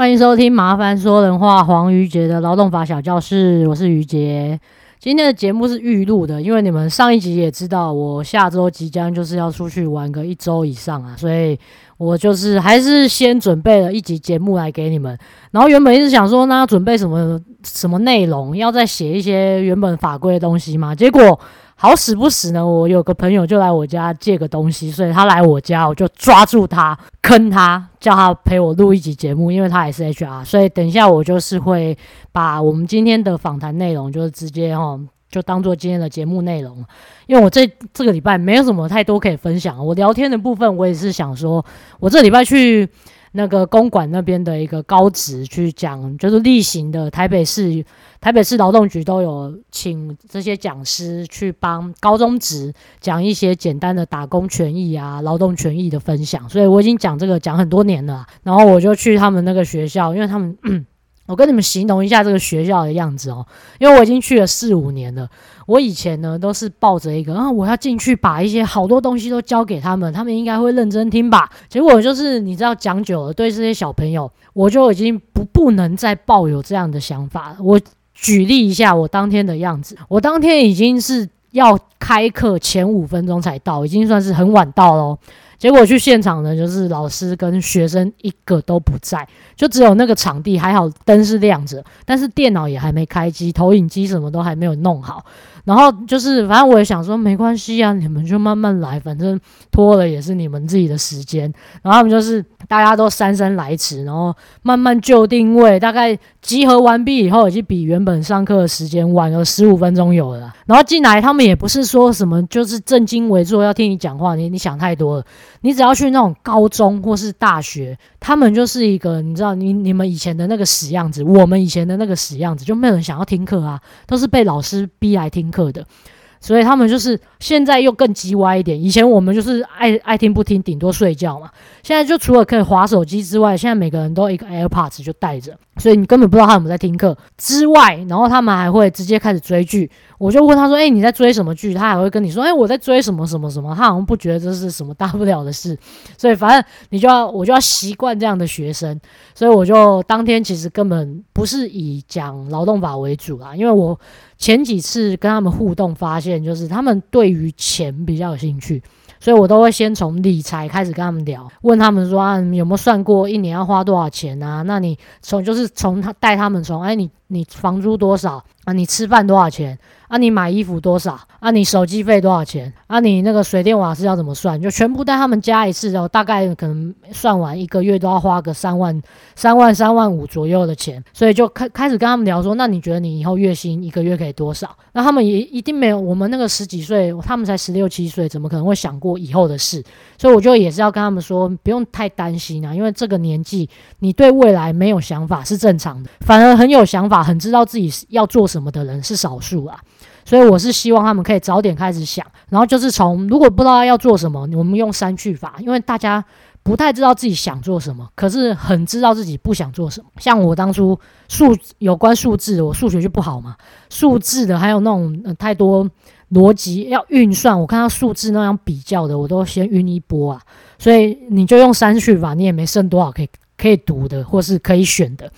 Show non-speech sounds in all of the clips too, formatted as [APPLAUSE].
欢迎收听《麻烦说人话》黄瑜杰的劳动法小教室，我是瑜杰。今天的节目是预录的，因为你们上一集也知道，我下周即将就是要出去玩个一周以上啊，所以我就是还是先准备了一集节目来给你们。然后原本一直想说，那要准备什么什么内容，要再写一些原本法规的东西嘛，结果。好死不死呢，我有个朋友就来我家借个东西，所以他来我家，我就抓住他，坑他，叫他陪我录一集节目，因为他也是 HR，所以等一下我就是会把我们今天的访谈内容，就是直接哈，就当做今天的节目内容。因为我这这个礼拜没有什么太多可以分享，我聊天的部分，我也是想说，我这礼拜去。那个公馆那边的一个高职去讲，就是例行的台北市台北市劳动局都有请这些讲师去帮高中职讲一些简单的打工权益啊、劳动权益的分享，所以我已经讲这个讲很多年了。然后我就去他们那个学校，因为他们。我跟你们形容一下这个学校的样子哦，因为我已经去了四五年了。我以前呢都是抱着一个啊，我要进去把一些好多东西都教给他们，他们应该会认真听吧。结果就是你知道，讲久了，对这些小朋友，我就已经不不能再抱有这样的想法了。我举例一下我当天的样子，我当天已经是要开课前五分钟才到，已经算是很晚到喽。结果去现场呢，就是老师跟学生一个都不在，就只有那个场地还好，灯是亮着，但是电脑也还没开机，投影机什么都还没有弄好。然后就是，反正我也想说，没关系啊，你们就慢慢来，反正拖了也是你们自己的时间。然后他们就是大家都姗姗来迟，然后慢慢就定位，大概集合完毕以后，已经比原本上课的时间晚了十五分钟有了。然后进来，他们也不是说什么就是正襟危坐要听你讲话，你你想太多了。你只要去那种高中或是大学，他们就是一个你知道，你你们以前的那个死样子，我们以前的那个死样子，就没有人想要听课啊，都是被老师逼来听课的。所以他们就是现在又更叽歪一点。以前我们就是爱爱听不听，顶多睡觉嘛。现在就除了可以划手机之外，现在每个人都一个 AirPods 就带着，所以你根本不知道他有没有在听课之外，然后他们还会直接开始追剧。我就问他说：“哎，你在追什么剧？”他还会跟你说：“哎，我在追什么什么什么。”他好像不觉得这是什么大不了的事。所以反正你就要我就要习惯这样的学生。所以我就当天其实根本不是以讲劳动法为主啦，因为我。前几次跟他们互动，发现就是他们对于钱比较有兴趣，所以我都会先从理财开始跟他们聊，问他们说啊，有没有算过一年要花多少钱啊？那你从就是从他带他们从哎，你你房租多少啊？你吃饭多少钱？啊，你买衣服多少？啊，你手机费多少钱？啊，你那个水电瓦斯要怎么算？就全部带他们加一次，然后大概可能算完一个月都要花个三万、三万、三万五左右的钱，所以就开开始跟他们聊说，那你觉得你以后月薪一个月可以多少？那他们也一定没有我们那个十几岁，他们才十六七岁，怎么可能会想过以后的事？所以我就也是要跟他们说，不用太担心啊，因为这个年纪你对未来没有想法是正常的，反而很有想法、很知道自己要做什么的人是少数啊。所以我是希望他们可以早点开始想，然后就是从如果不知道要做什么，我们用删去法，因为大家不太知道自己想做什么，可是很知道自己不想做什么。像我当初数有关数字，我数学就不好嘛，数字的还有那种、太多逻辑要运算，我看到数字那样比较的，我都先晕一波啊。所以你就用删去法，你也没剩多少可以可以读的，或是可以选的。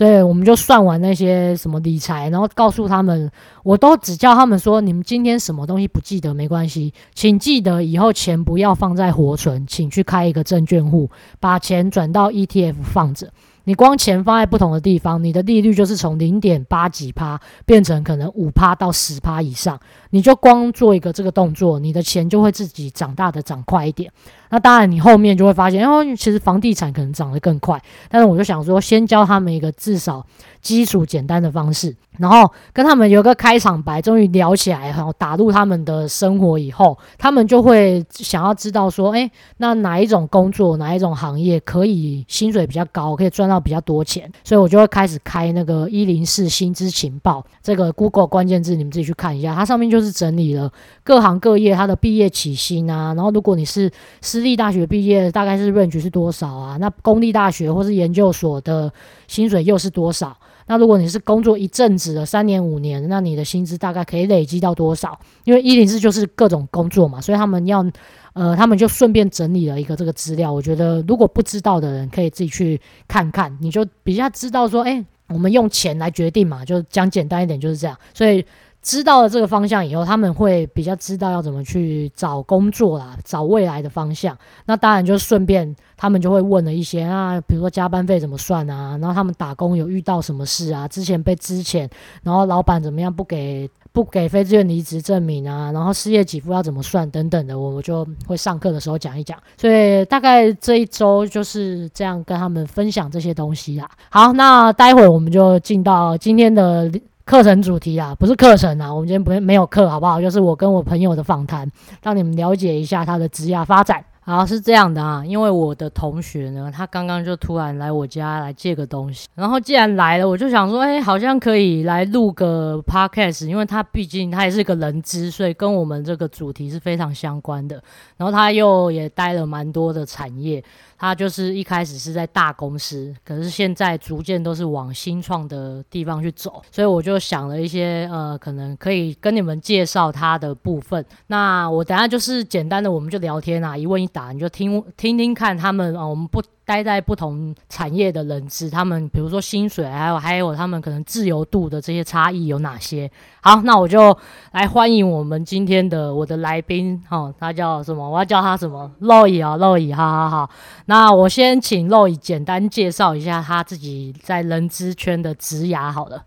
所以我们就算完那些什么理财，然后告诉他们，我都只叫他们说，你们今天什么东西不记得没关系，请记得以后钱不要放在活存，请去开一个证券户，把钱转到 ETF 放着。你光钱放在不同的地方，你的利率就是从零点八几趴变成可能五趴到十趴以上。你就光做一个这个动作，你的钱就会自己长大的长快一点。那当然，你后面就会发现，哦，其实房地产可能涨得更快。但是我就想说，先教他们一个至少基础简单的方式，然后跟他们有个开场白，终于聊起来，然后打入他们的生活以后，他们就会想要知道说，诶，那哪一种工作，哪一种行业可以薪水比较高，可以赚到比较多钱？所以我就会开始开那个一零四薪资情报，这个 Google 关键字，你们自己去看一下，它上面就就是整理了各行各业它的毕业起薪啊，然后如果你是私立大学毕业大概是 range 是多少啊？那公立大学或是研究所的薪水又是多少？那如果你是工作一阵子的三年五年，那你的薪资大概可以累积到多少？因为一零四就是各种工作嘛，所以他们要呃，他们就顺便整理了一个这个资料。我觉得如果不知道的人可以自己去看看，你就比较知道说，哎，我们用钱来决定嘛，就讲简单一点就是这样。所以。知道了这个方向以后，他们会比较知道要怎么去找工作啦，找未来的方向。那当然就顺便，他们就会问了一些啊，比如说加班费怎么算啊，然后他们打工有遇到什么事啊，之前被资遣，然后老板怎么样不给不给非自愿离职证明啊，然后失业给付要怎么算等等的，我我就会上课的时候讲一讲。所以大概这一周就是这样跟他们分享这些东西啦。好，那待会我们就进到今天的。课程主题啊，不是课程啊，我们今天不没有课，好不好？就是我跟我朋友的访谈，让你们了解一下他的职业发展。好，是这样的啊，因为我的同学呢，他刚刚就突然来我家来借个东西，然后既然来了，我就想说，哎，好像可以来录个 podcast，因为他毕竟他也是个人资，所以跟我们这个主题是非常相关的。然后他又也待了蛮多的产业。他就是一开始是在大公司，可是现在逐渐都是往新创的地方去走，所以我就想了一些呃，可能可以跟你们介绍他的部分。那我等下就是简单的，我们就聊天啊，一问一答，你就听听听看他们啊，我们不。待在不同产业的人资，他们比如说薪水，还有还有他们可能自由度的这些差异有哪些？好，那我就来欢迎我们今天的我的来宾，哦，他叫什么？我要叫他什么？Roy 啊，Roy，好好好。那我先请 Roy 简单介绍一下他自己在人资圈的职涯，好了。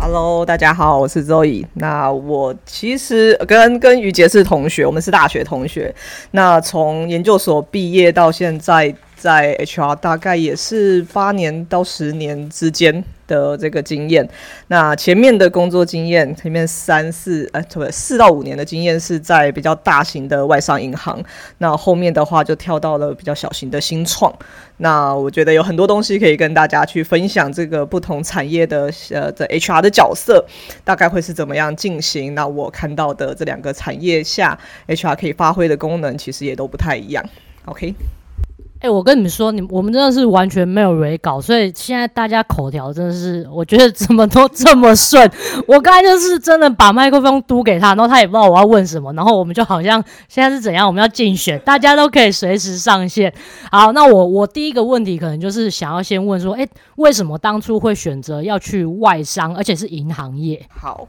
Hello，大家好，我是 Zoe。那我其实跟跟于杰是同学，我们是大学同学。那从研究所毕业到现在。在 HR 大概也是八年到十年之间的这个经验。那前面的工作经验，前面三四呃，不对，四到五年的经验是在比较大型的外商银行。那后面的话就跳到了比较小型的新创。那我觉得有很多东西可以跟大家去分享，这个不同产业的呃的 HR 的角色大概会是怎么样进行。那我看到的这两个产业下 HR 可以发挥的功能，其实也都不太一样。OK。哎、我跟你们说，你我们真的是完全没有 re 稿，所以现在大家口条真的是，我觉得怎么都这么顺。我刚才就是真的把麦克风嘟给他，然后他也不知道我要问什么，然后我们就好像现在是怎样，我们要竞选，大家都可以随时上线。好，那我我第一个问题可能就是想要先问说，哎、为什么当初会选择要去外商，而且是银行业？好。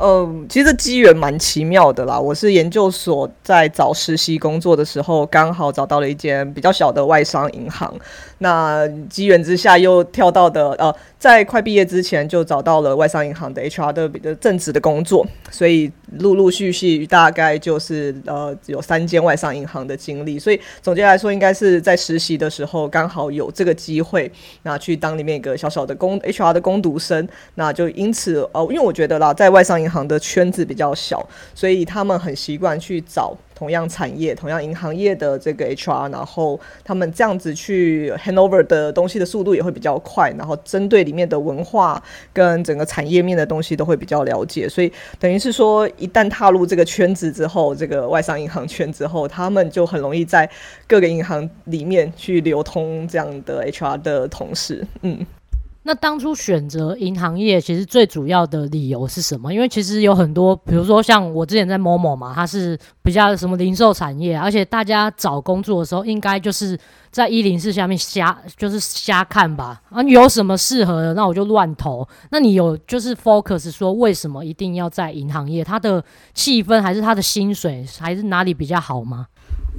嗯，其实机缘蛮奇妙的啦。我是研究所在找实习工作的时候，刚好找到了一间比较小的外商银行。那机缘之下又跳到的呃，在快毕业之前就找到了外商银行的 HR 的的正职的工作，所以陆陆续续大概就是呃有三间外商银行的经历。所以总结来说，应该是在实习的时候刚好有这个机会，那去当里面一个小小的工 HR 的工读生。那就因此呃，因为我觉得啦，在外商银行的圈子比较小，所以他们很习惯去找。同样产业、同样银行业的这个 HR，然后他们这样子去 handover 的东西的速度也会比较快，然后针对里面的文化跟整个产业面的东西都会比较了解，所以等于是说，一旦踏入这个圈子之后，这个外商银行圈之后，他们就很容易在各个银行里面去流通这样的 HR 的同事，嗯。那当初选择银行业，其实最主要的理由是什么？因为其实有很多，比如说像我之前在某某嘛，它是比较什么零售产业，而且大家找工作的时候，应该就是在一零四下面瞎，就是瞎看吧。啊，有什么适合的，那我就乱投。那你有就是 focus 说，为什么一定要在银行业？它的气氛还是它的薪水，还是哪里比较好吗？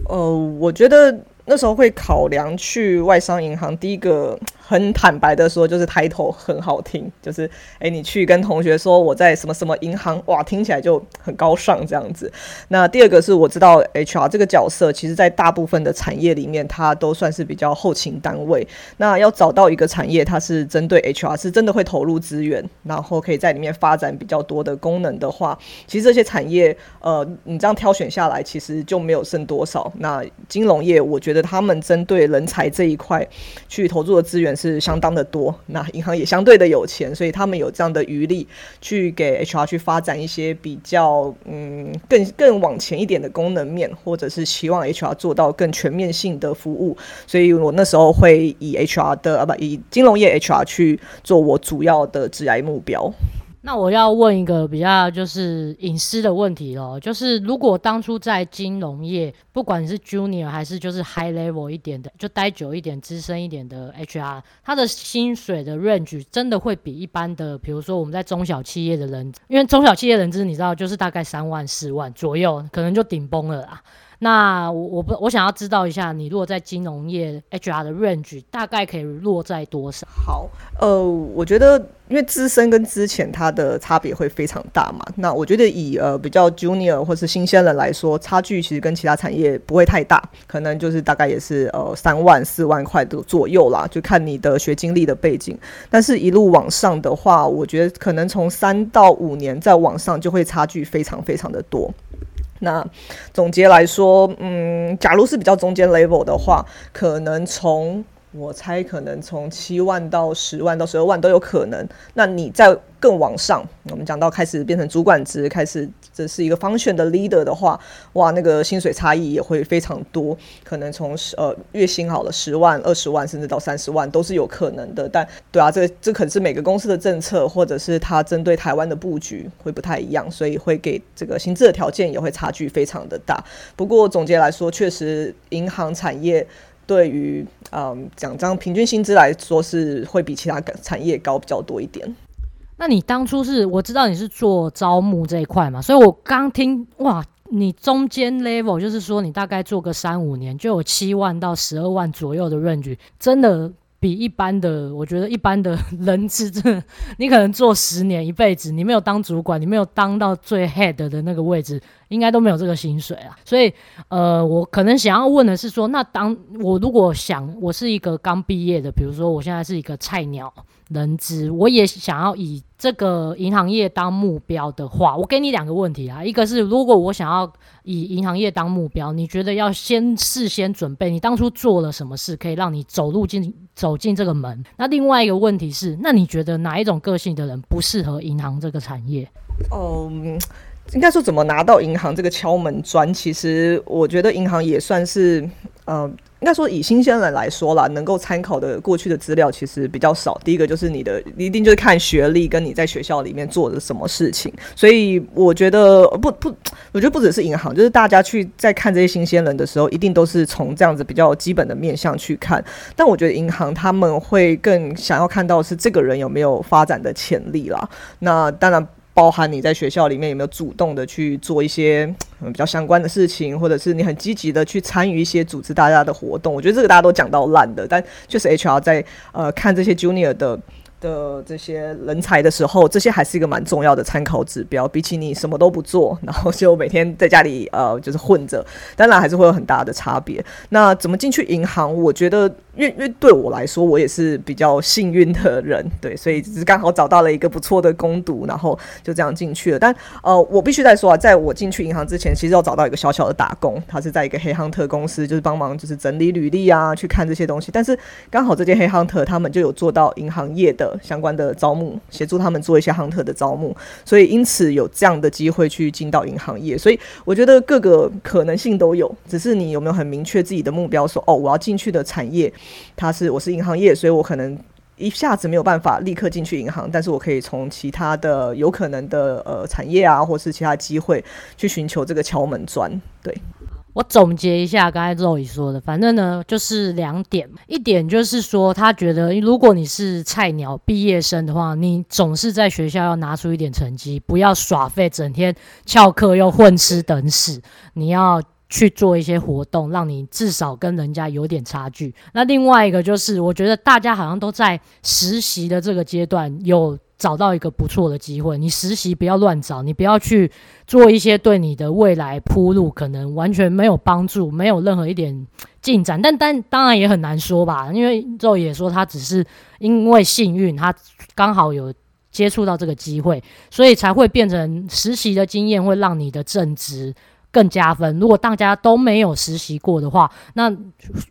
呃，我觉得那时候会考量去外商银行，第一个。很坦白的说，就是 title 很好听，就是诶，你去跟同学说我在什么什么银行，哇，听起来就很高尚这样子。那第二个是我知道 HR 这个角色，其实在大部分的产业里面，它都算是比较后勤单位。那要找到一个产业，它是针对 HR 是真的会投入资源，然后可以在里面发展比较多的功能的话，其实这些产业，呃，你这样挑选下来，其实就没有剩多少。那金融业，我觉觉得他们针对人才这一块去投入的资源是相当的多，那银行也相对的有钱，所以他们有这样的余力去给 HR 去发展一些比较嗯更更往前一点的功能面，或者是希望 HR 做到更全面性的服务，所以我那时候会以 HR 的啊不以金融业 HR 去做我主要的职涯目标。那我要问一个比较就是隐私的问题咯，就是如果当初在金融业，不管是 junior 还是就是 high level 一点的，就待久一点、资深一点的 HR，他的薪水的 range 真的会比一般的，比如说我们在中小企业的人，因为中小企业人资你知道就是大概三万、四万左右，可能就顶崩了啦。那我我不我想要知道一下，你如果在金融业 HR 的 range 大概可以落在多少？好，呃，我觉得因为资深跟资浅它的差别会非常大嘛。那我觉得以呃比较 junior 或是新鲜人来说，差距其实跟其他产业不会太大，可能就是大概也是呃三万四万块的左右啦，就看你的学经历的背景。但是一路往上的话，我觉得可能从三到五年再往上就会差距非常非常的多。那总结来说，嗯，假如是比较中间 level 的话，可能从我猜，可能从七万到十万到十二万都有可能。那你在更往上，我们讲到开始变成主管职，开始这是一个 function 的 leader 的话，哇，那个薪水差异也会非常多，可能从十呃月薪好了十万、二十万，甚至到三十万都是有可能的。但对啊，这这可能是每个公司的政策，或者是它针对台湾的布局会不太一样，所以会给这个薪资的条件也会差距非常的大。不过总结来说，确实银行产业对于嗯讲这样平均薪资来说是会比其他产业高比较多一点。那你当初是我知道你是做招募这一块嘛，所以我刚听哇，你中间 level 就是说你大概做个三五年就有七万到十二万左右的润距真的比一般的，我觉得一般的人资真的，你可能做十年一辈子，你没有当主管，你没有当到最 head 的那个位置，应该都没有这个薪水啊。所以呃，我可能想要问的是说，那当我如果想我是一个刚毕业的，比如说我现在是一个菜鸟。人资，我也想要以这个银行业当目标的话，我给你两个问题啊。一个是，如果我想要以银行业当目标，你觉得要先事先准备，你当初做了什么事可以让你走路进走进这个门？那另外一个问题是，那你觉得哪一种个性的人不适合银行这个产业？哦、嗯，应该说怎么拿到银行这个敲门砖？其实我觉得银行也算是，呃。应该说，以新鲜人来说啦，能够参考的过去的资料其实比较少。第一个就是你的，一定就是看学历跟你在学校里面做的什么事情。所以我觉得不不，我觉得不只是银行，就是大家去在看这些新鲜人的时候，一定都是从这样子比较基本的面向去看。但我觉得银行他们会更想要看到是这个人有没有发展的潜力啦。那当然。包含你在学校里面有没有主动的去做一些嗯比较相关的事情，或者是你很积极的去参与一些组织大家的活动，我觉得这个大家都讲到烂的，但确实 HR 在呃看这些 Junior 的。的这些人才的时候，这些还是一个蛮重要的参考指标。比起你什么都不做，然后就每天在家里呃就是混着，当然还是会有很大的差别。那怎么进去银行？我觉得，因为因为对我来说，我也是比较幸运的人，对，所以只是刚好找到了一个不错的工读，然后就这样进去了。但呃，我必须再说啊，在我进去银行之前，其实要找到一个小小的打工，他是在一个黑 hunter 公司，就是帮忙就是整理履历啊，去看这些东西。但是刚好这间黑 hunter 他们就有做到银行业的。相关的招募，协助他们做一些 hunter 的招募，所以因此有这样的机会去进到银行业。所以我觉得各个可能性都有，只是你有没有很明确自己的目标，说哦，我要进去的产业，他是我是银行业，所以我可能一下子没有办法立刻进去银行，但是我可以从其他的有可能的呃产业啊，或是其他机会去寻求这个敲门砖，对。我总结一下刚才肉姨说的，反正呢就是两点，一点就是说他觉得如果你是菜鸟毕业生的话，你总是在学校要拿出一点成绩，不要耍废，整天翘课又混吃等死，你要去做一些活动，让你至少跟人家有点差距。那另外一个就是，我觉得大家好像都在实习的这个阶段有。找到一个不错的机会，你实习不要乱找，你不要去做一些对你的未来铺路可能完全没有帮助、没有任何一点进展。但但当然也很难说吧，因为肉也说他只是因为幸运，他刚好有接触到这个机会，所以才会变成实习的经验会让你的正职更加分。如果大家都没有实习过的话，那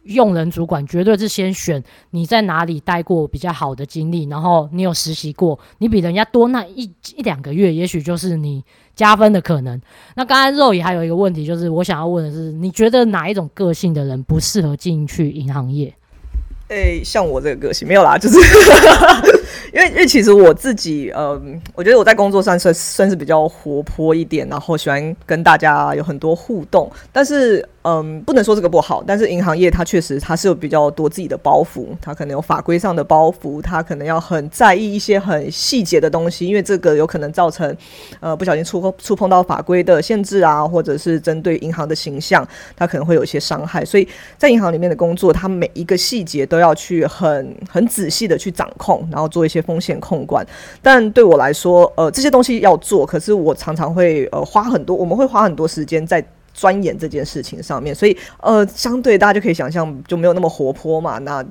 用人主管绝对是先选你在哪里待过比较好的经历，然后你有实习过，你比人家多那一一两个月，也许就是你加分的可能。那刚才肉也还有一个问题，就是我想要问的是，你觉得哪一种个性的人不适合进去银行业？诶、像我这个个性没有啦，就是因为 [LAUGHS] 因为其实我自己，嗯，我觉得我在工作上算算是比较活泼一点，然后喜欢跟大家有很多互动，但是。嗯，不能说这个不好，但是银行业它确实它是有比较多自己的包袱，它可能有法规上的包袱，它可能要很在意一些很细节的东西，因为这个有可能造成呃不小心触碰触碰到法规的限制啊，或者是针对银行的形象，它可能会有一些伤害。所以在银行里面的工作，它每一个细节都要去很很仔细的去掌控，然后做一些风险控管。但对我来说，呃，这些东西要做，可是我常常会呃花很多，我们会花很多时间在。钻研这件事情上面，所以呃，相对大家就可以想象就没有那么活泼嘛。那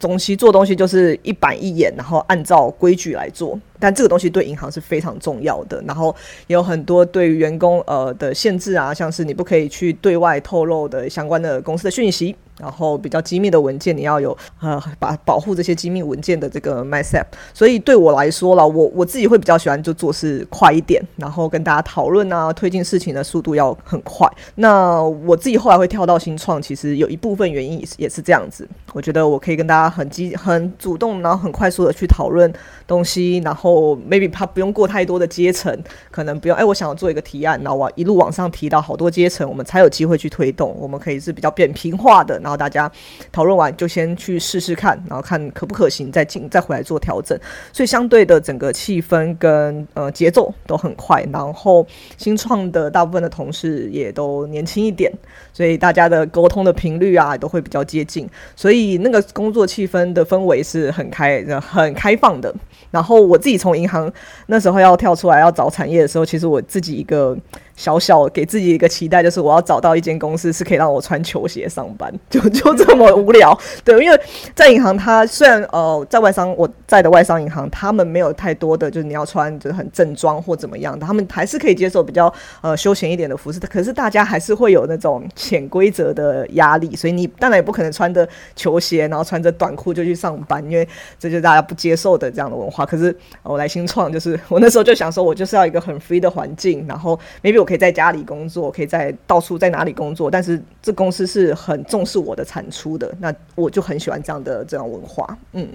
东西做东西就是一板一眼，然后按照规矩来做。但这个东西对银行是非常重要的。然后也有很多对于员工呃的限制啊，像是你不可以去对外透露的相关的公司的讯息。然后比较机密的文件，你要有呃把保护这些机密文件的这个 MISAP。所以对我来说了，我我自己会比较喜欢就做事快一点，然后跟大家讨论啊，推进事情的速度要很快。那我自己后来会跳到新创，其实有一部分原因也是也是这样子。我觉得我可以跟大家很积很主动，然后很快速的去讨论东西，然后 maybe 他不用过太多的阶层，可能不用哎，我想要做一个提案，然后我一路往上提到好多阶层，我们才有机会去推动。我们可以是比较扁平化的。然后大家讨论完就先去试试看，然后看可不可行，再进再回来做调整。所以相对的整个气氛跟呃节奏都很快。然后新创的大部分的同事也都年轻一点，所以大家的沟通的频率啊都会比较接近。所以那个工作气氛的氛围是很开很开放的。然后我自己从银行那时候要跳出来要找产业的时候，其实我自己一个。小小给自己一个期待，就是我要找到一间公司是可以让我穿球鞋上班，[LAUGHS] 就就这么无聊。对，因为在银行，它虽然呃在外商我在的外商银行，他们没有太多的就是你要穿就是很正装或怎么样的，他们还是可以接受比较呃休闲一点的服饰。可是大家还是会有那种潜规则的压力，所以你当然也不可能穿着球鞋，然后穿着短裤就去上班，因为这就是大家不接受的这样的文化。可是我来新创，就是 [LAUGHS] 我那时候就想说，我就是要一个很 free 的环境，然后 maybe 我。可以在家里工作，可以在到处在哪里工作，但是这公司是很重视我的产出的，那我就很喜欢这样的这样文化。嗯，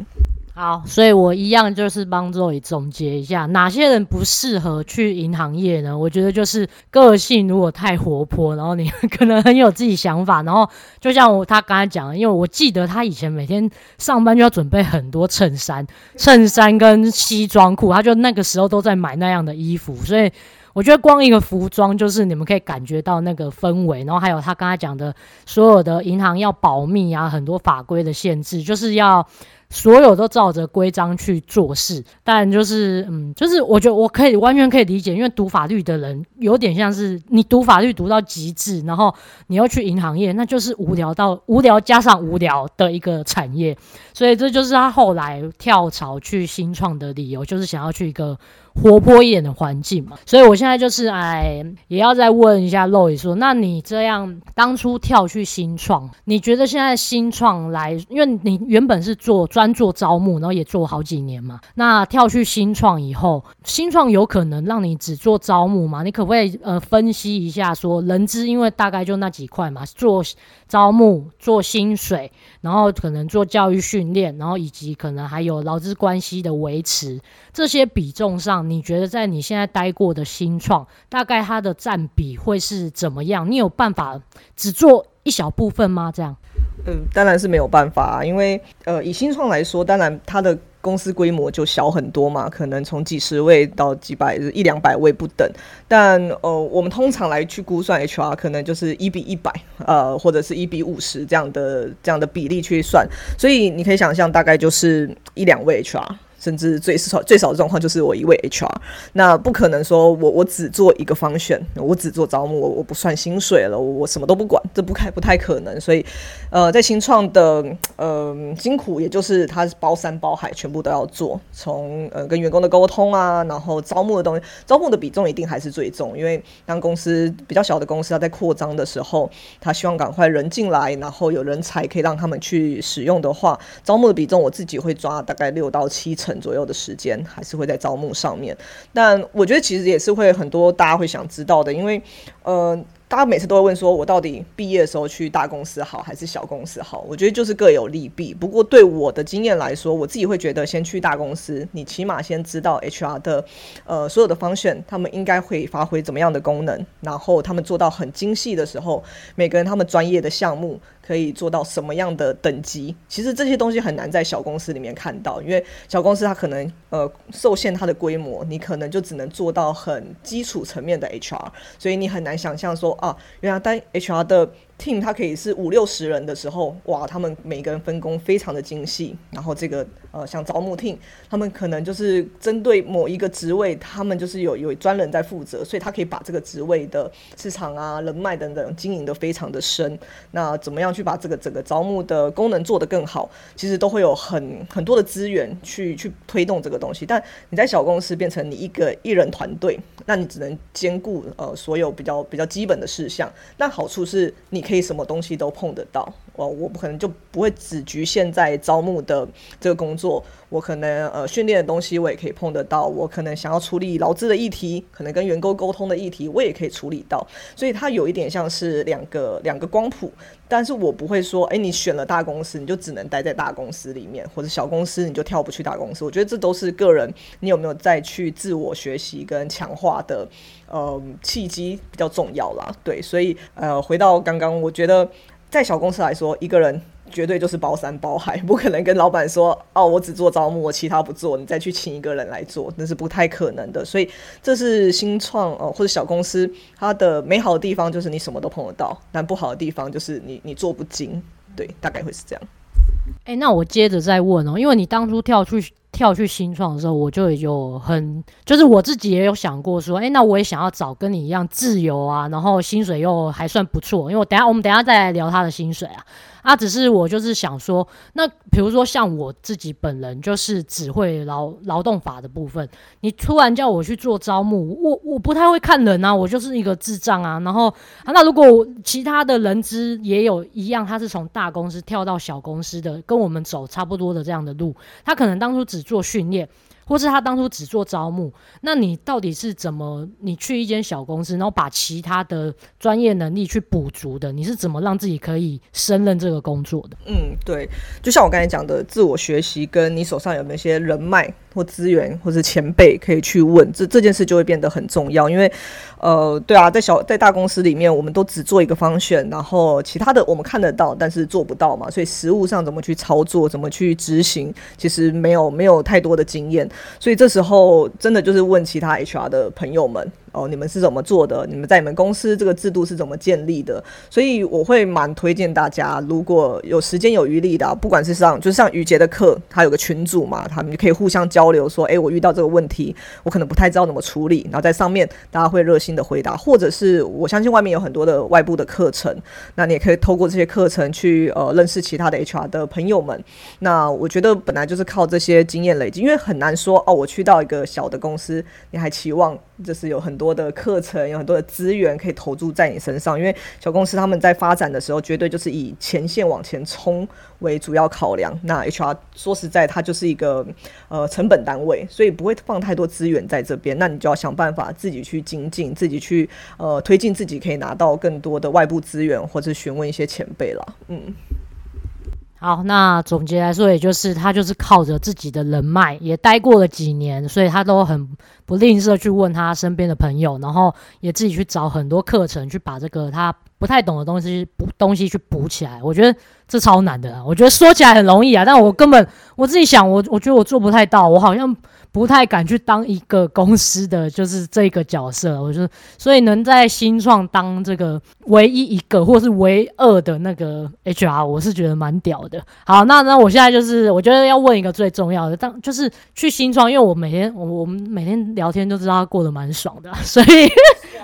好，所以我一样就是帮助你总结一下，哪些人不适合去银行业呢？我觉得就是个性如果太活泼，然后你可能很有自己想法，然后就像我他刚才讲的，因为我记得他以前每天上班就要准备很多衬衫、衬衫跟西装裤，他就那个时候都在买那样的衣服，所以。我觉得光一个服装就是你们可以感觉到那个氛围，然后还有他刚才讲的所有的银行要保密啊，很多法规的限制，就是要。所有都照着规章去做事，但就是，嗯，就是我觉得我可以完全可以理解，因为读法律的人有点像是你读法律读到极致，然后你要去银行业，那就是无聊到无聊加上无聊的一个产业，所以这就是他后来跳槽去新创的理由，就是想要去一个活泼一点的环境嘛。所以我现在就是哎，也要再问一下 Zoe 说，那你这样当初跳去新创，你觉得现在新创来，因为你原本是做专专做招募，然后也做好几年嘛。那跳去新创以后，新创有可能让你只做招募吗？你可不可以呃分析一下说，人资因为大概就那几块嘛，做招募、做薪水，然后可能做教育训练，然后以及可能还有劳资关系的维持，这些比重上，你觉得在你现在待过的新创，大概它的占比会是怎么样？你有办法只做一小部分吗？这样？嗯，当然是没有办法啊，因为呃，以新创来说，当然它的公司规模就小很多嘛，可能从几十位到几百、一两百位不等。但呃，我们通常来去估算 HR，可能就是一比一百，呃，或者是一比五十这样的这样的比例去算。所以你可以想象，大概就是一两位 HR。甚至最少最少的状况就是我一位 HR。那不可能说我我只做一个方选我只做招募，我我不算薪水了，我什么都不管，这不太不太可能。所以，呃，在新创的呃辛苦，也就是它是包山包海，全部都要做，从呃跟员工的沟通啊，然后招募的东西，招募的比重一定还是最重，因为当公司比较小的公司，它在扩张的时候，他希望赶快人进来，然后有人才可以让他们去使用的话，招募的比重我自己会抓大概六到七成左右的时间，还是会在招募上面。但我觉得其实也是会很多大家会想知道的，因为呃。大家每次都会问说，我到底毕业的时候去大公司好还是小公司好？我觉得就是各有利弊。不过对我的经验来说，我自己会觉得先去大公司，你起码先知道 HR 的呃所有的 function，他们应该会发挥怎么样的功能，然后他们做到很精细的时候，每个人他们专业的项目。可以做到什么样的等级？其实这些东西很难在小公司里面看到，因为小公司它可能呃受限它的规模，你可能就只能做到很基础层面的 HR，所以你很难想象说啊，原来当 HR 的。Team 它可以是五六十人的时候，哇，他们每个人分工非常的精细。然后这个呃，像招募 team，他们可能就是针对某一个职位，他们就是有有专人在负责，所以他可以把这个职位的市场啊、人脉等等经营得非常的深。那怎么样去把这个整个招募的功能做得更好？其实都会有很很多的资源去去推动这个东西。但你在小公司变成你一个一人团队，那你只能兼顾呃所有比较比较基本的事项。那好处是你可以。可以什么东西都碰得到，我我不可能就不会只局限在招募的这个工作，我可能呃训练的东西我也可以碰得到，我可能想要处理劳资的议题，可能跟员工沟通的议题，我也可以处理到，所以它有一点像是两个两个光谱，但是我不会说，哎，你选了大公司，你就只能待在大公司里面，或者小公司你就跳不去大公司，我觉得这都是个人你有没有再去自我学习跟强化的。呃，契机比较重要啦，对，所以呃，回到刚刚，我觉得在小公司来说，一个人绝对就是包山包海，不可能跟老板说哦，我只做招募，我其他不做，你再去请一个人来做，那是不太可能的。所以这是新创呃或者小公司它的美好的地方，就是你什么都碰得到，但不好的地方就是你你做不精，对，大概会是这样。哎，那我接着再问哦，因为你当初跳出去。跳去新创的时候，我就有很，就是我自己也有想过说，哎、那我也想要找跟你一样自由啊，然后薪水又还算不错，因为我等下我们等下再来聊他的薪水啊。啊，只是我就是想说，那比如说像我自己本人就是只会劳劳动法的部分，你突然叫我去做招募，我我不太会看人啊，我就是一个智障啊。然后啊，那如果其他的人资也有一样，他是从大公司跳到小公司的，跟我们走差不多的这样的路，他可能当初只做训练。或是他当初只做招募，那你到底是怎么？你去一间小公司，然后把其他的专业能力去补足的？你是怎么让自己可以胜任这个工作的？嗯，对，就像我刚才讲的，自我学习跟你手上有没有一些人脉或资源，或者前辈可以去问，这这件事就会变得很重要。因为，呃，对啊，在小在大公司里面，我们都只做一个方向，然后其他的我们看得到，但是做不到嘛。所以实务上怎么去操作，怎么去执行，其实没有没有太多的经验。所以这时候真的就是问其他 HR 的朋友们。哦，你们是怎么做的？你们在你们公司这个制度是怎么建立的？所以我会蛮推荐大家，如果有时间有余力的，不管是上就是上于杰的课，他有个群组嘛，他们就可以互相交流，说，诶，我遇到这个问题，我可能不太知道怎么处理，然后在上面大家会热心的回答，或者是我相信外面有很多的外部的课程，那你也可以透过这些课程去呃认识其他的 HR 的朋友们。那我觉得本来就是靠这些经验累积，因为很难说哦，我去到一个小的公司，你还期望就是有很多。的课程有很多的资源可以投注在你身上，因为小公司他们在发展的时候，绝对就是以前线往前冲为主要考量。那 HR 说实在，它就是一个呃成本单位，所以不会放太多资源在这边。那你就要想办法自己去精进，自己去呃推进自己，可以拿到更多的外部资源，或者询问一些前辈了。嗯。好，那总结来说，也就是他就是靠着自己的人脉，也待过了几年，所以他都很不吝啬去问他身边的朋友，然后也自己去找很多课程，去把这个他不太懂的东西补东西去补起来。我觉得这超难的啊，我觉得说起来很容易啊，但我根本我自己想，我我觉得我做不太到，我好像。不太敢去当一个公司的就是这个角色，我觉得，所以能在新创当这个唯一一个或是唯二的那个 HR，我是觉得蛮屌的。好，那那我现在就是我觉得要问一个最重要的，当就是去新创，因为我每天我我们每天聊天都知道他过得蛮爽的，所以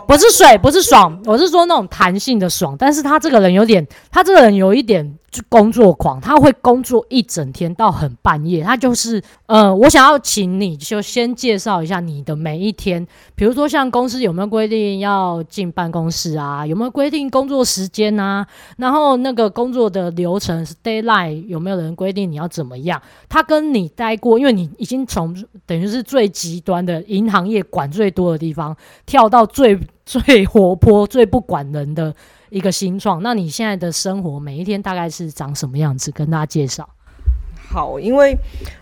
不是水不是爽，我是说那种弹性的爽，但是他这个人有点，他这个人有一点。就工作狂，他会工作一整天到很半夜。他就是，呃，我想要请你就先介绍一下你的每一天，比如说像公司有没有规定要进办公室啊，有没有规定工作时间啊，然后那个工作的流程是 deadline 有没有人规定你要怎么样？他跟你待过，因为你已经从等于是最极端的银行业管最多的地方，跳到最最活泼、最不管人的。一个新创，那你现在的生活每一天大概是长什么样子？跟大家介绍。好，因为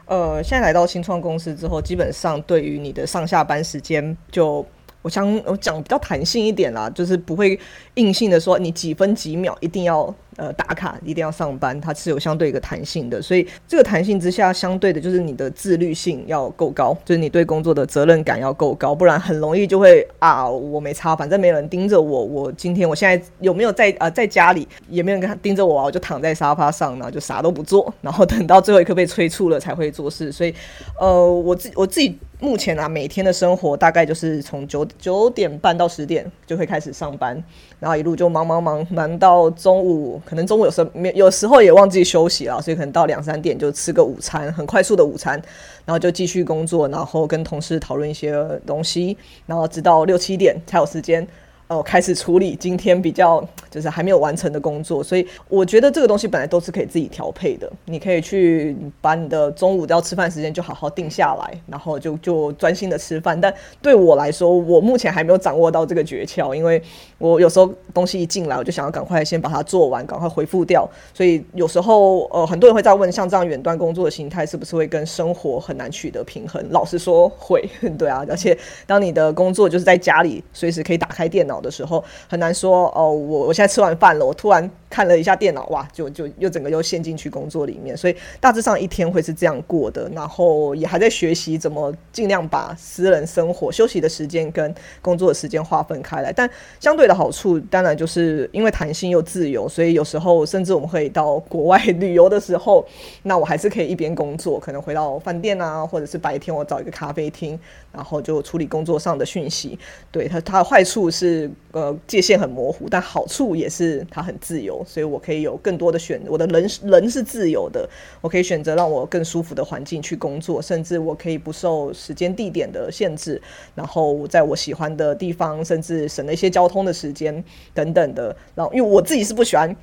呃，现在来到新创公司之后，基本上对于你的上下班时间，就我想我讲比较弹性一点啦，就是不会硬性的说你几分几秒一定要。呃，打卡一定要上班，它是有相对一个弹性的，所以这个弹性之下，相对的就是你的自律性要够高，就是你对工作的责任感要够高，不然很容易就会啊，我没差，反正没人盯着我，我今天我现在有没有在啊、呃，在家里也没人跟他盯着我啊，我就躺在沙发上，然后就啥都不做，然后等到最后一刻被催促了才会做事，所以呃，我自我自己目前啊，每天的生活大概就是从九九点半到十点就会开始上班，然后一路就忙忙忙忙到中午。可能中午有时候没有时候也忘记休息了，所以可能到两三点就吃个午餐，很快速的午餐，然后就继续工作，然后跟同事讨论一些东西，然后直到六七点才有时间。哦，开始处理今天比较就是还没有完成的工作，所以我觉得这个东西本来都是可以自己调配的。你可以去把你的中午要吃饭时间就好好定下来，然后就就专心的吃饭。但对我来说，我目前还没有掌握到这个诀窍，因为我有时候东西一进来，我就想要赶快先把它做完，赶快回复掉。所以有时候呃，很多人会在问，像这样远端工作的形态是不是会跟生活很难取得平衡？老实说会，对啊。而且当你的工作就是在家里，随时可以打开电脑。的时候很难说哦，我我现在吃完饭了，我突然看了一下电脑，哇，就就又整个又陷进去工作里面，所以大致上一天会是这样过的，然后也还在学习怎么尽量把私人生活休息的时间跟工作的时间划分开来。但相对的好处，当然就是因为弹性又自由，所以有时候甚至我们会到国外旅游的时候，那我还是可以一边工作，可能回到饭店啊，或者是白天我找一个咖啡厅，然后就处理工作上的讯息。对它，它的坏处是。呃，界限很模糊，但好处也是它很自由，所以我可以有更多的选。我的人人是自由的，我可以选择让我更舒服的环境去工作，甚至我可以不受时间地点的限制，然后在我喜欢的地方，甚至省了一些交通的时间等等的。然后，因为我自己是不喜欢。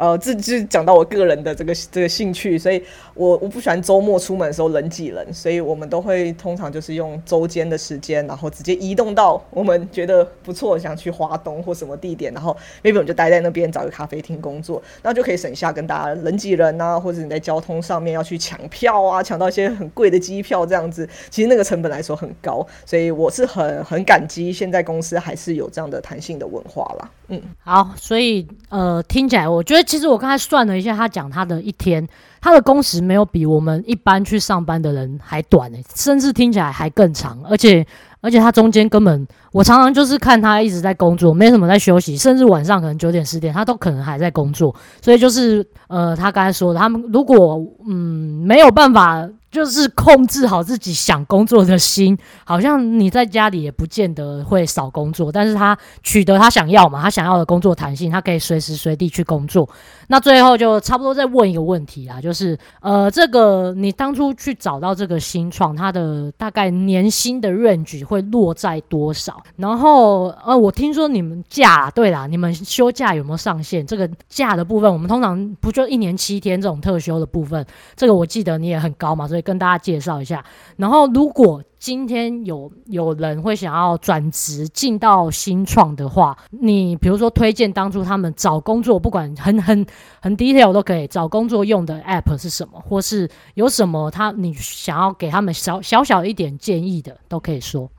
呃，这就讲到我个人的这个这个兴趣，所以我我不喜欢周末出门的时候人挤人，所以我们都会通常就是用周间的时间，然后直接移动到我们觉得不错，想去华东或什么地点，然后 maybe 我们就待在那边找个咖啡厅工作，那就可以省下跟大家人挤人啊，或者你在交通上面要去抢票啊，抢到一些很贵的机票这样子，其实那个成本来说很高，所以我是很很感激现在公司还是有这样的弹性的文化啦。嗯，好，所以呃听起来我觉得。其实我刚才算了一下，他讲他的一天，他的工时没有比我们一般去上班的人还短欸，甚至听起来还更长。而且，而且他中间根本，我常常就是看他一直在工作，没什么在休息，甚至晚上可能九点十点，他都可能还在工作。所以就是，呃，他刚才说的，他们如果嗯没有办法。就是控制好自己想工作的心，好像你在家里也不见得会少工作，但是他取得他想要嘛，他想要的工作弹性，他可以随时随地去工作。那最后就差不多再问一个问题啦，就是呃，这个你当初去找到这个新创，它的大概年薪的 range 会落在多少？然后呃，我听说你们假，对啦，你们休假有没有上限？这个假的部分，我们通常不就一年七天这种特休的部分，这个我记得你也很高嘛，所以。跟大家介绍一下，然后如果今天有有人会想要转职进到新创的话，你比如说推荐当初他们找工作，不管很很很 detail 都可以，找工作用的 app 是什么，或是有什么他你想要给他们小小小一点建议的，都可以说。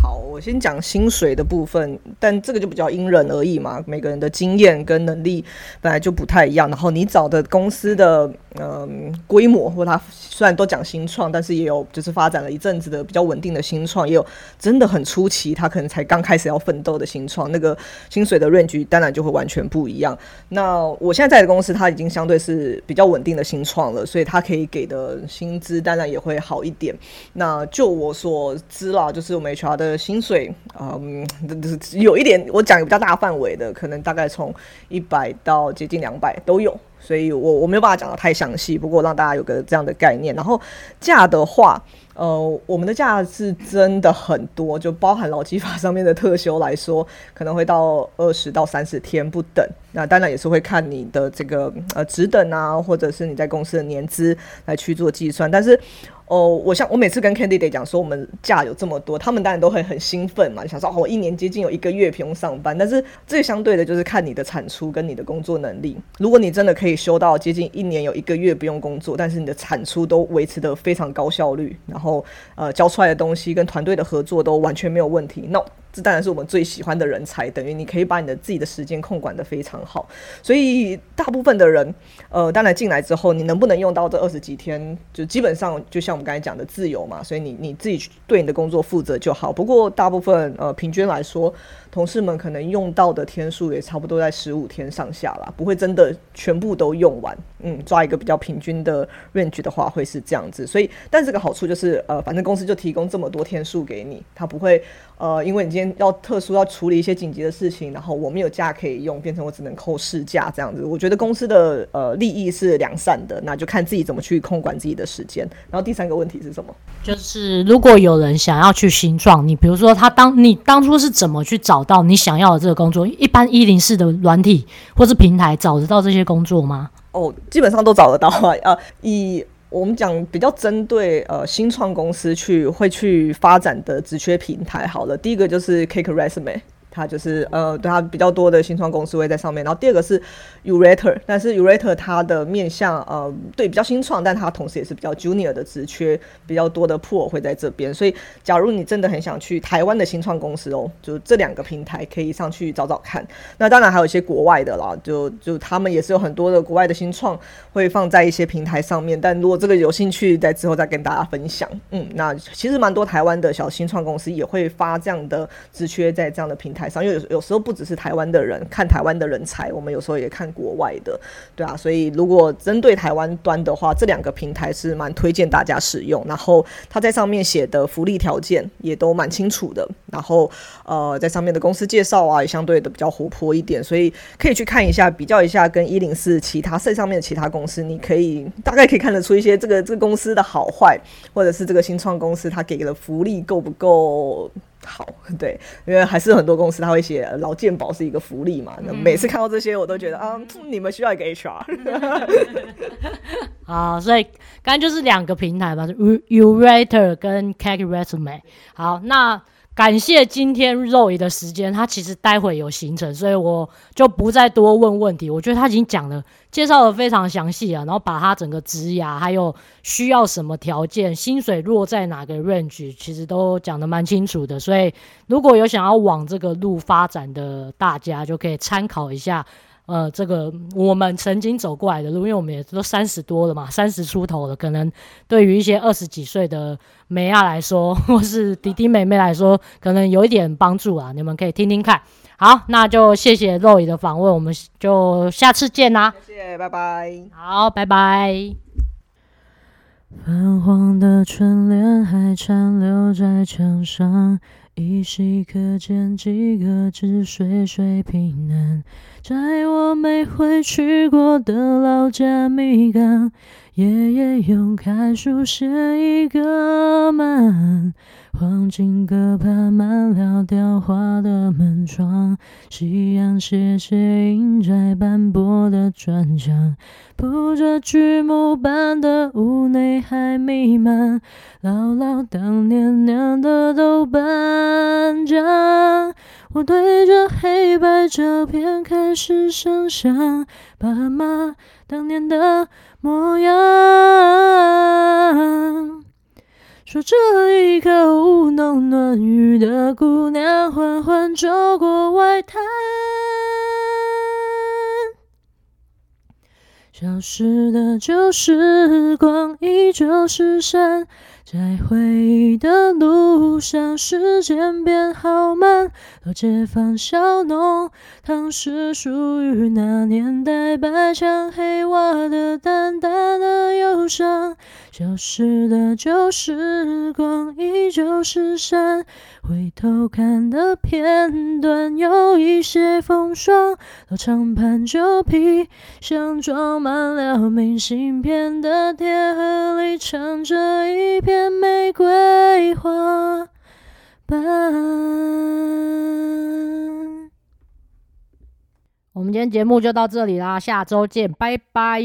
好，我先讲薪水的部分，但这个就比较因人而异嘛，每个人的经验跟能力本来就不太一样。然后你找的公司的嗯规模，或它虽然都讲新创，但是也有就是发展了一阵子的比较稳定的新创，也有真的很初期，它可能才刚开始要奋斗的新创，那个薪水的 range 当然就会完全不一样。那我现在在的公司，它已经相对是比较稳定的新创了，所以它可以给的薪资当然也会好一点。那就我所知啦，就是我们 HR 的。的薪水啊，嗯，有一点我讲比较大范围的，可能大概从一百到接近两百都有，所以我我没有办法讲的太详细，不过让大家有个这样的概念。然后假的话，呃，我们的假是真的很多，就包含劳基法上面的特休来说，可能会到二十到三十天不等。那当然也是会看你的这个呃职等啊，或者是你在公司的年资来去做计算，但是。哦，我像我每次跟 candidate 讲说我们假有这么多，他们当然都会很兴奋嘛，想说哦，我一年接近有一个月不用上班。但是最相对的就是看你的产出跟你的工作能力。如果你真的可以可以休到接近一年有一个月不用工作，但是你的产出都维持得非常高效率，然后呃交出来的东西跟团队的合作都完全没有问题，那。这当然是我们最喜欢的人才，等于你可以把你的自己的时间控管得非常好。所以大部分的人，呃，当然进来之后，你能不能用到这二十几天，就基本上就像我们刚才讲的自由嘛，所以你你自己对你的工作负责就好。不过大部分呃，平均来说。同事们可能用到的天数也差不多在十五天上下啦，不会真的全部都用完。嗯，抓一个比较平均的 range 的话，会是这样子。所以，但这个好处就是，呃，反正公司就提供这么多天数给你，他不会，呃，因为你今天要特殊要处理一些紧急的事情，然后我没有假可以用，变成我只能扣事假这样子。我觉得公司的呃利益是良善的，那就看自己怎么去控管自己的时间。然后第三个问题是什么？就是如果有人想要去新创，你比如说他当你当初是怎么去找？找到你想要的这个工作，一般一零四的软体或是平台找得到这些工作吗？哦，基本上都找得到啊。呃，以我们讲比较针对呃新创公司去会去发展的职缺平台，好了，第一个就是 Cake Resume。它就是呃，对它比较多的新创公司会在上面。然后第二个是 Yourator，但是 Yourator 它的面向呃，对比较新创，但它同时也是比较 Junior 的职缺比较多的 Pool 会在这边。所以，假如你真的很想去台湾的新创公司哦，就这两个平台可以上去找找看。那当然还有一些国外的啦，就就他们也是有很多的国外的新创会放在一些平台上面。但如果这个有兴趣，在之后再跟大家分享。嗯，那其实蛮多台湾的小新创公司也会发这样的职缺在这样的平台。因为有有时候不只是台湾的人看台湾的人才，我们有时候也看国外的，对啊，所以如果针对台湾端的话，这两个平台是蛮推荐大家使用。然后他在上面写的福利条件也都蛮清楚的，然后呃，在上面的公司介绍啊也相对的比较活泼一点，所以可以去看一下，比较一下跟一零四其他在上面的其他公司，你可以大概可以看得出一些这个这个公司的好坏，或者是这个新创公司它给的福利够不够。好，[LAUGHS] 对，因为还是很多公司他会写劳健保是一个福利嘛。那每次看到这些，我都觉得啊，你们需要一个 HR。[LAUGHS] 好，所以刚才就是两个平台吧，Yourator 跟 Cake Resume。好，那。感谢今天肉爷的时间，他其实待会有行程，所以我就不再多问问题。我觉得他已经讲了，介绍的非常详细啊，然后把他整个职涯还有需要什么条件、薪水落在哪个 range，其实都讲的蛮清楚的。所以如果有想要往这个路发展的大家，就可以参考一下。呃，这个我们曾经走过来的路，因为我们也都三十多了嘛，三十出头了，可能对于一些二十几岁的梅亚来说，或是弟弟妹妹来说，可能有一点帮助啊。你们可以听听看。好，那就谢谢 Zoe 的访问，我们就下次见啦。谢谢，拜拜。好，拜拜。泛黄的春联还残留在墙上。依稀可见几个字，岁岁平安。在我没回去过的老家米港，爷爷用楷书写一个满。黄金阁爬满了雕花的门窗，夕阳斜斜映在斑驳的砖墙，铺着锯木板的屋内还弥漫姥姥当年酿的豆瓣酱。我对着黑白照片开始想象爸妈当年的模样。说着一个舞弄暖玉的姑娘缓缓走过外滩。消失的旧时光，依旧是山。在回忆的路上，时间变好慢。老街坊小农，糖是属于那年代，白墙黑瓦的淡淡的忧伤。消失的旧时光，依旧是山。回头看的片段，有一些风霜。老长盘旧皮箱装满了明信片的铁盒里，藏着一片玫瑰花瓣。我们今天节目就到这里啦，下周见，拜拜。